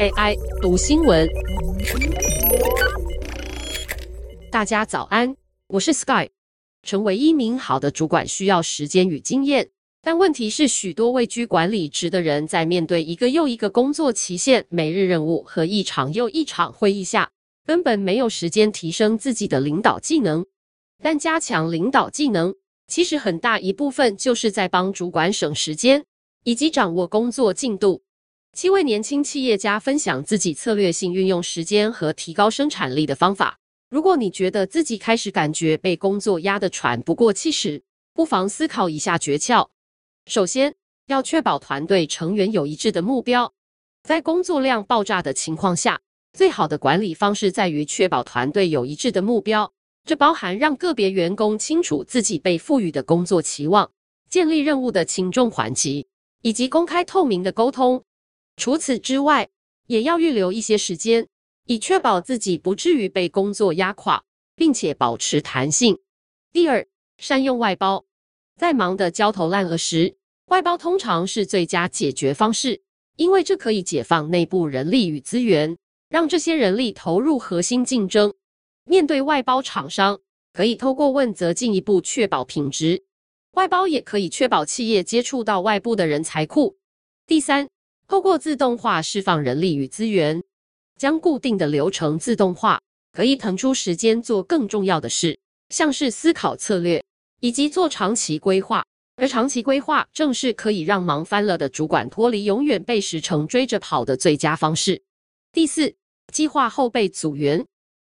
AI 读新闻，大家早安，我是 Sky。成为一名好的主管需要时间与经验，但问题是，许多位居管理职的人在面对一个又一个工作期限、每日任务和一场又一场会议下，根本没有时间提升自己的领导技能。但加强领导技能，其实很大一部分就是在帮主管省时间，以及掌握工作进度。七位年轻企业家分享自己策略性运用时间和提高生产力的方法。如果你觉得自己开始感觉被工作压得喘不过气时，不妨思考以下诀窍。首先，要确保团队成员有一致的目标。在工作量爆炸的情况下，最好的管理方式在于确保团队有一致的目标。这包含让个别员工清楚自己被赋予的工作期望，建立任务的轻重缓急，以及公开透明的沟通。除此之外，也要预留一些时间，以确保自己不至于被工作压垮，并且保持弹性。第二，善用外包，在忙得焦头烂额时，外包通常是最佳解决方式，因为这可以解放内部人力与资源，让这些人力投入核心竞争。面对外包厂商，可以透过问责进一步确保品质。外包也可以确保企业接触到外部的人才库。第三，透过自动化释放人力与资源，将固定的流程自动化，可以腾出时间做更重要的事，像是思考策略以及做长期规划。而长期规划正是可以让忙翻了的主管脱离永远被时程追着跑的最佳方式。第四，计划后备组员，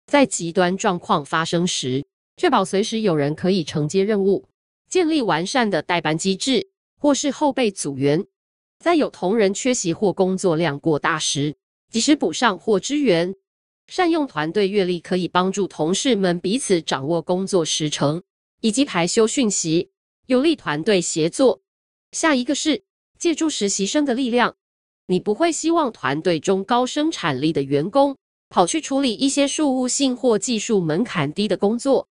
在极端状况发生时，确保随时有人可以承接任务，建立完善的代班机制，或是后备组员。在有同仁缺席或工作量过大时，及时补上或支援。善用团队阅历可以帮助同事们彼此掌握工作时程以及排休讯息，有利团队协作。下一个是借助实习生的力量。你不会希望团队中高生产力的员工跑去处理一些事务性或技术门槛低的工作。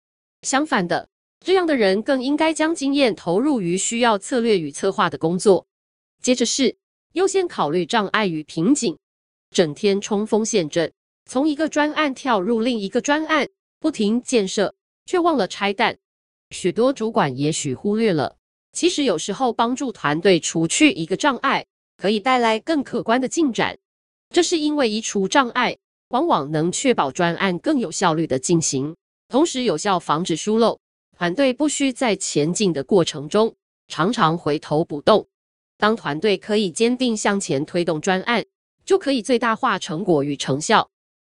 相反的，这样的人更应该将经验投入于需要策略与策划的工作。接着是优先考虑障碍与瓶颈，整天冲锋陷阵，从一个专案跳入另一个专案，不停建设，却忘了拆弹。许多主管也许忽略了，其实有时候帮助团队除去一个障碍，可以带来更可观的进展。这是因为移除障碍，往往能确保专案更有效率的进行，同时有效防止疏漏。团队不需在前进的过程中常常回头补洞。当团队可以坚定向前推动专案，就可以最大化成果与成效。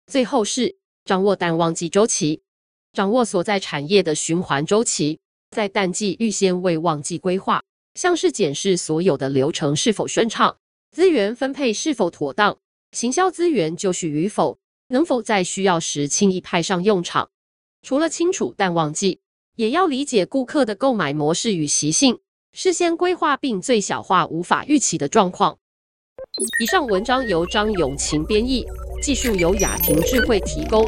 最后是掌握淡旺季周期，掌握所在产业的循环周期，在淡季预先为旺季规划，像是检视所有的流程是否顺畅，资源分配是否妥当，行销资源就绪与否，能否在需要时轻易派上用场。除了清楚淡旺季，也要理解顾客的购买模式与习性。事先规划并最小化无法预期的状况。以上文章由张永琴编译，技术由雅婷智慧提供。